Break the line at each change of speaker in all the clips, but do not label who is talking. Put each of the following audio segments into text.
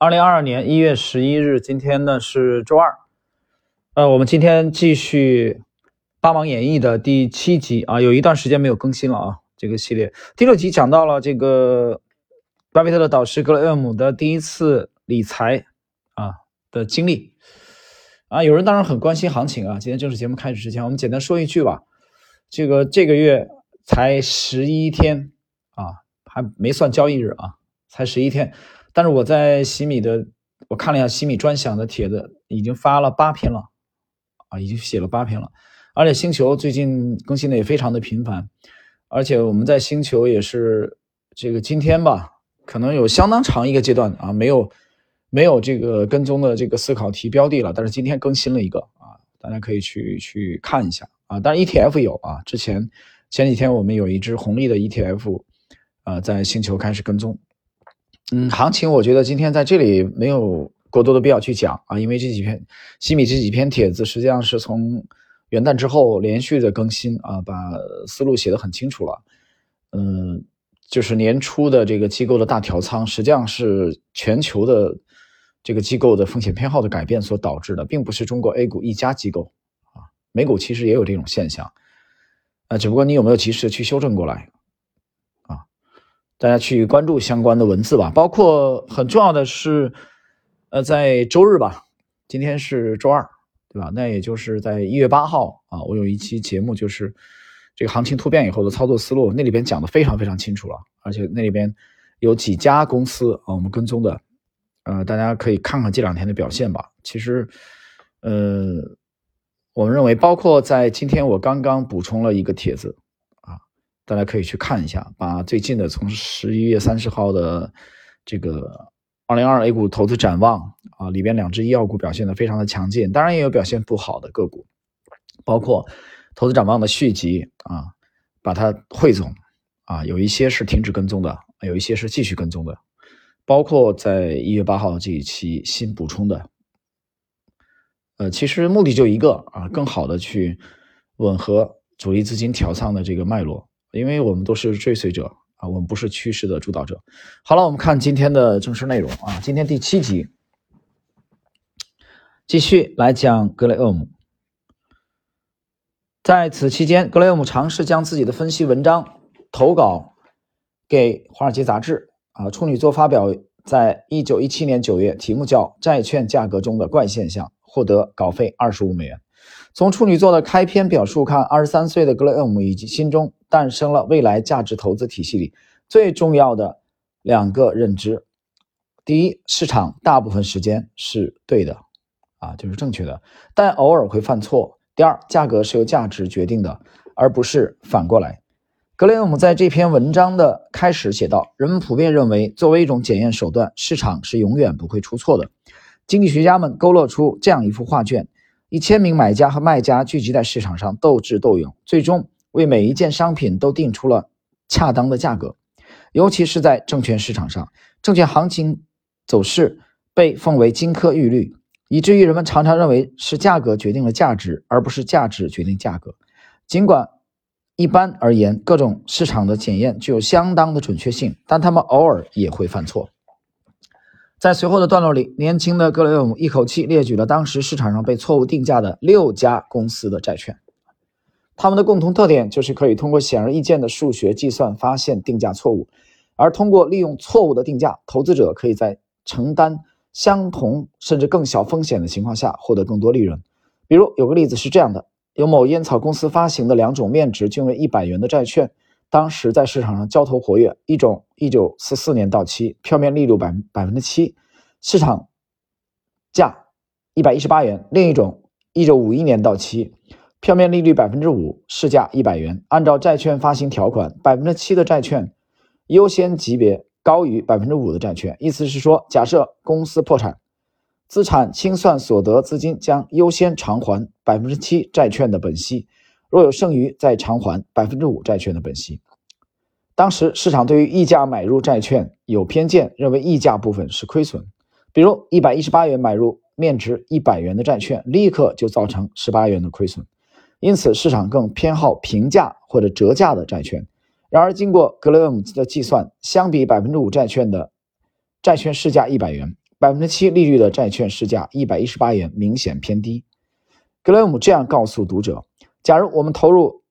二零二二年一月十一日，今天呢是周二。呃，我们今天继续《八王演义》的第七集啊，有一段时间没有更新了啊。这个系列第六集讲到了这个巴菲特的导师格雷厄姆的第一次理财啊的经历啊。有人当然很关心行情啊。今天正式节目开始之前，我们简单说一句吧。这个这个月才十一天啊，还没算交易日啊，才十一天。但是我在喜米的，我看了一下喜米专享的帖子，已经发了八篇了。啊，已经写了八篇了，而且星球最近更新的也非常的频繁，而且我们在星球也是这个今天吧，可能有相当长一个阶段啊，没有没有这个跟踪的这个思考题标的了，但是今天更新了一个啊，大家可以去去看一下啊，当然 ETF 有啊，之前前几天我们有一只红利的 ETF，啊，在星球开始跟踪，嗯，行情我觉得今天在这里没有。过多的必要去讲啊，因为这几篇西米这几篇帖子实际上是从元旦之后连续的更新啊，把思路写得很清楚了。嗯，就是年初的这个机构的大调仓，实际上是全球的这个机构的风险偏好的改变所导致的，并不是中国 A 股一家机构啊，美股其实也有这种现象啊，只不过你有没有及时的去修正过来？大家去关注相关的文字吧，包括很重要的是。呃，在周日吧，今天是周二，对吧？那也就是在一月八号啊，我有一期节目，就是这个行情突变以后的操作思路，那里边讲的非常非常清楚了，而且那里边有几家公司啊，我们跟踪的，呃，大家可以看看这两天的表现吧。其实，呃，我们认为，包括在今天我刚刚补充了一个帖子，大家可以去看一下，把最近的从十一月三十号的这个。二零二 A 股投资展望啊，里边两只医药股表现的非常的强劲，当然也有表现不好的个股，包括投资展望的续集啊，把它汇总啊，有一些是停止跟踪的，有一些是继续跟踪的，包括在一月八号这一期新补充的，呃，其实目的就一个啊，更好的去吻合主力资金调仓的这个脉络，因为我们都是追随者。啊，我们不是趋势的主导者。好了，我们看今天的正式内容啊。今天第七集，继续来讲格雷厄姆。在此期间，格雷厄姆尝试将自己的分析文章投稿给《华尔街杂志》啊，处女座发表在一九一七年九月，题目叫《债券价格中的怪现象》，获得稿费二十五美元。从处女座的开篇表述看，二十三岁的格雷厄姆以及心中诞生了未来价值投资体系里最重要的两个认知：第一，市场大部分时间是对的，啊，就是正确的，但偶尔会犯错；第二，价格是由价值决定的，而不是反过来。格雷厄姆在这篇文章的开始写道：“人们普遍认为，作为一种检验手段，市场是永远不会出错的。经济学家们勾勒出这样一幅画卷。”一千名买家和卖家聚集在市场上斗智斗勇，最终为每一件商品都定出了恰当的价格。尤其是在证券市场上，证券行情走势被奉为金科玉律，以至于人们常常认为是价格决定了价值，而不是价值决定价格。尽管一般而言，各种市场的检验具有相当的准确性，但他们偶尔也会犯错。在随后的段落里，年轻的格雷厄姆一口气列举了当时市场上被错误定价的六家公司的债券。他们的共同特点就是可以通过显而易见的数学计算发现定价错误，而通过利用错误的定价，投资者可以在承担相同甚至更小风险的情况下获得更多利润。比如，有个例子是这样的：有某烟草公司发行的两种面值均为一百元的债券。当时在市场上交投活跃，一种一九四四年到期，票面利率百百分之七，市场价一百一十八元；另一种一九五一年到期，票面利率百分之五，市价一百元。按照债券发行条款，百分之七的债券优先级别高于百分之五的债券，意思是说，假设公司破产，资产清算所得资金将优先偿还百分之七债券的本息。若有剩余，再偿还百分之五债券的本息。当时市场对于溢价买入债券有偏见，认为溢价部分是亏损。比如一百一十八元买入面值一百元的债券，立刻就造成十八元的亏损。因此，市场更偏好平价或者折价的债券。然而，经过格雷厄姆的计算，相比百分之五债券的债券市价一百元，百分之七利率的债券市价一百一十八元，明显偏低。格雷厄姆这样告诉读者：假如我们投入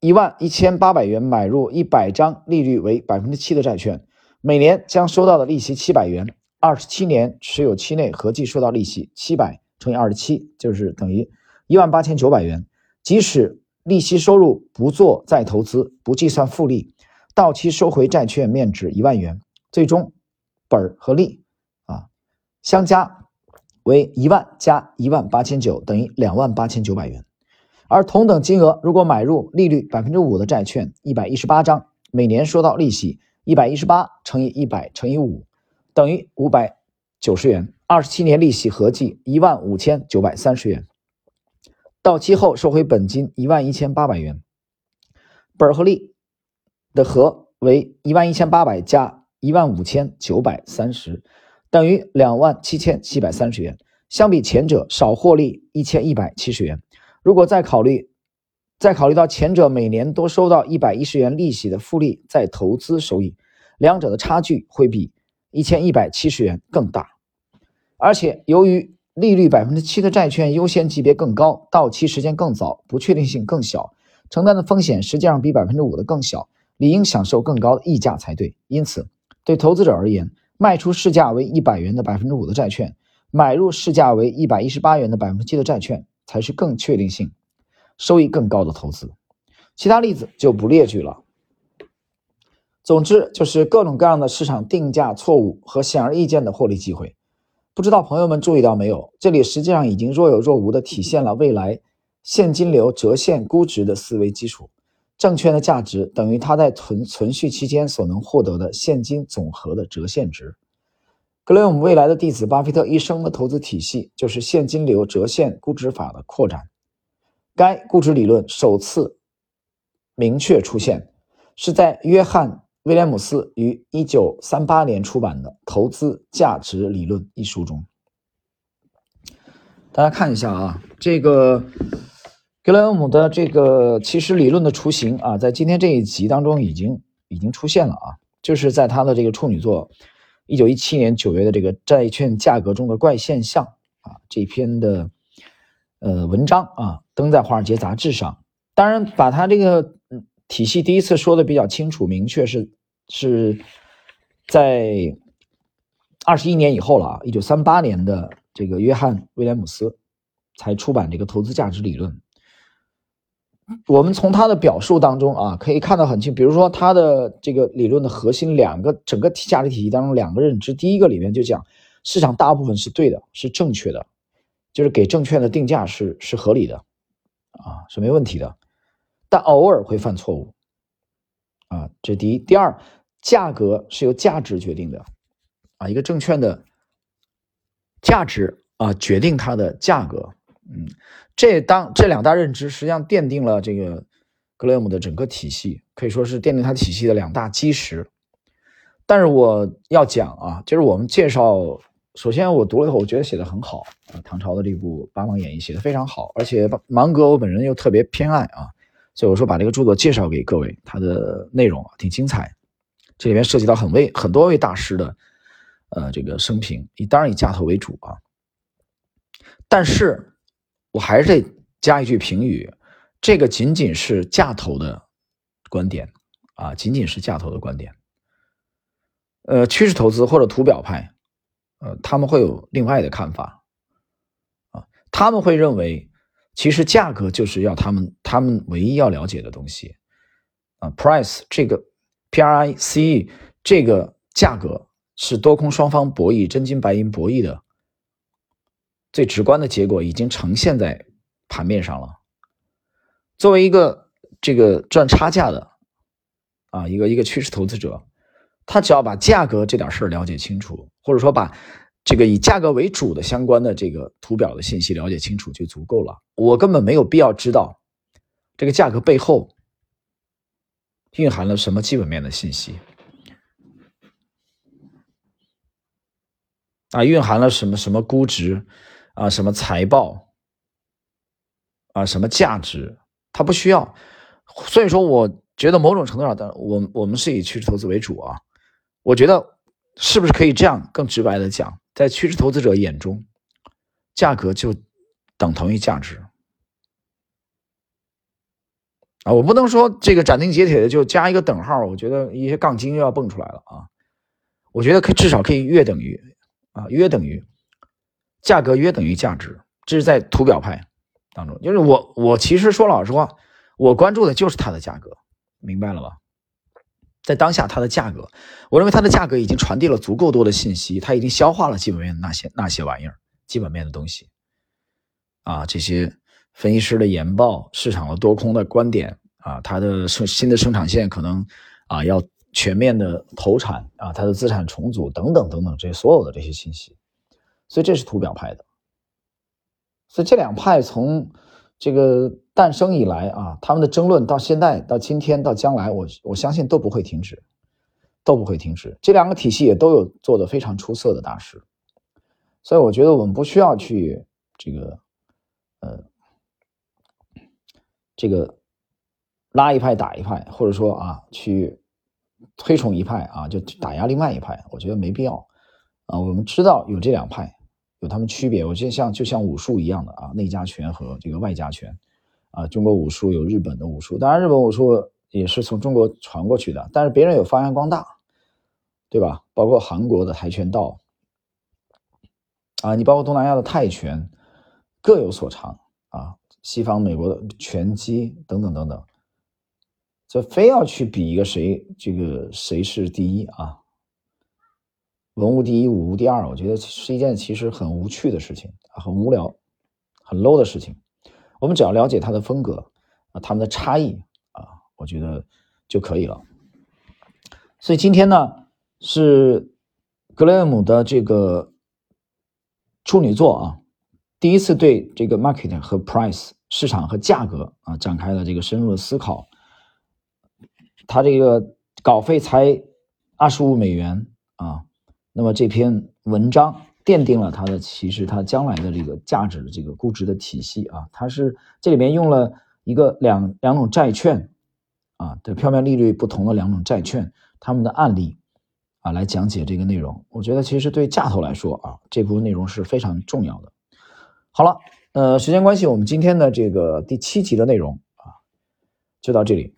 一万一千八百元买入一百张利率为百分之七的债券，每年将收到的利息七百元，二十七年持有期内合计收到利息七百乘以二十七，就是等于一万八千九百元。即使利息收入不做再投资，不计算复利，到期收回债券面值一万元，最终本和利啊相加为一万加一万八千九，等于两万八千九百元。而同等金额，如果买入利率百分之五的债券一百一十八张，每年收到利息一百一十八乘以一百乘以五，等于五百九十元，二十七年利息合计一万五千九百三十元。到期后收回本金一万一千八百元，本和利的和为一万一千八百加一万五千九百三十，等于两万七千七百三十元。相比前者少获利一千一百七十元。如果再考虑，再考虑到前者每年多收到一百一十元利息的复利再投资收益，两者的差距会比一千一百七十元更大。而且由于利率百分之七的债券优先级别更高，到期时间更早，不确定性更小，承担的风险实际上比百分之五的更小，理应享受更高的溢价才对。因此，对投资者而言，卖出市价为一百元的百分之五的债券，买入市价为一百一十八元的百分之七的债券，才是更确定性、收益更高的投资。其他例子就不列举了。总之，就是各种各样的市场定价错误和显而易见的获利机会。不知道朋友们注意到没有？这里实际上已经若有若无地体现了未来现金流折现估值的思维基础。证券的价值等于它在存存续期间所能获得的现金总和的折现值。格雷厄姆未来的弟子巴菲特一生的投资体系就是现金流折现估值法的扩展。该估值理论首次明确出现是在约翰。威廉姆斯于一九三八年出版的《投资价值理论》一书中，大家看一下啊，这个格雷厄姆的这个其实理论的雏形啊，在今天这一集当中已经已经出现了啊，就是在他的这个处女作一九一七年九月的这个债券价格中的怪现象啊这篇的呃文章啊登在《华尔街》杂志上，当然把他这个。体系第一次说的比较清楚明确，是是在二十一年以后了啊，一九三八年的这个约翰威廉姆斯才出版这个投资价值理论。我们从他的表述当中啊，可以看到很清，比如说他的这个理论的核心两个整个价值体系当中两个认知，第一个里面就讲市场大部分是对的，是正确的，就是给证券的定价是是合理的啊，是没问题的。但偶尔会犯错误，啊，这第一。第二，价格是由价值决定的，啊，一个证券的价值啊，决定它的价格。嗯，这当这两大认知实际上奠定了这个格雷厄姆的整个体系，可以说是奠定他体系的两大基石。但是我要讲啊，就是我们介绍，首先我读了以后，我觉得写的很好啊，唐朝的这部《八王演义》写的非常好，而且芒格我本人又特别偏爱啊。所以我说把这个著作介绍给各位，它的内容啊挺精彩，这里面涉及到很位很多位大师的，呃，这个生平，以当然以价投为主啊，但是我还是得加一句评语，这个仅仅是价投的观点啊，仅仅是价投的观点，呃，趋势投资或者图表派，呃，他们会有另外的看法啊，他们会认为。其实价格就是要他们他们唯一要了解的东西啊，price 这个 P R I C E 这个价格是多空双方博弈真金白银博弈的最直观的结果，已经呈现在盘面上了。作为一个这个赚差价的啊，一个一个趋势投资者，他只要把价格这点事儿了解清楚，或者说把。这个以价格为主的相关的这个图表的信息了解清楚就足够了。我根本没有必要知道这个价格背后蕴含了什么基本面的信息啊，蕴含了什么什么估值啊，什么财报啊，什么价值，它不需要。所以说，我觉得某种程度上的，我我们是以趋势投资为主啊。我觉得。是不是可以这样更直白的讲，在趋势投资者眼中，价格就等同于价值啊？我不能说这个斩钉截铁的就加一个等号，我觉得一些杠精又要蹦出来了啊！我觉得可至少可以约等于啊，约等于价格约等于价值，这是在图表派当中，就是我我其实说老实话，我关注的就是它的价格，明白了吧？在当下，它的价格，我认为它的价格已经传递了足够多的信息，它已经消化了基本面那些那些玩意儿，基本面的东西，啊，这些分析师的研报，市场的多空的观点，啊，它的生新的生产线可能啊要全面的投产，啊，它的资产重组等等等等这些所有的这些信息，所以这是图表派的，所以这两派从。这个诞生以来啊，他们的争论到现在到今天到将来，我我相信都不会停止，都不会停止。这两个体系也都有做的非常出色的大师，所以我觉得我们不需要去这个呃这个拉一派打一派，或者说啊去推崇一派啊就打压另外一派，我觉得没必要啊。我们知道有这两派。有他们区别，我觉得像就像武术一样的啊，内家拳和这个外家拳，啊，中国武术有日本的武术，当然日本武术也是从中国传过去的，但是别人有发扬光大，对吧？包括韩国的跆拳道，啊，你包括东南亚的泰拳，各有所长啊，西方美国的拳击等等等等，这非要去比一个谁，这个谁是第一啊？文无第一，武无第二，我觉得是一件其实很无趣的事情，很无聊、很 low 的事情。我们只要了解他的风格啊，他们的差异啊，我觉得就可以了。所以今天呢，是格雷厄姆的这个处女座啊，第一次对这个 market 和 price 市场和价格啊展开了这个深入的思考。他这个稿费才二十五美元啊。那么这篇文章奠定了它的其实它将来的这个价值的这个估值的体系啊，它是这里面用了一个两两种债券啊的票面利率不同的两种债券，他们的案例啊来讲解这个内容。我觉得其实对价投来说啊，这部分内容是非常重要的。好了，呃，时间关系，我们今天的这个第七集的内容啊就到这里。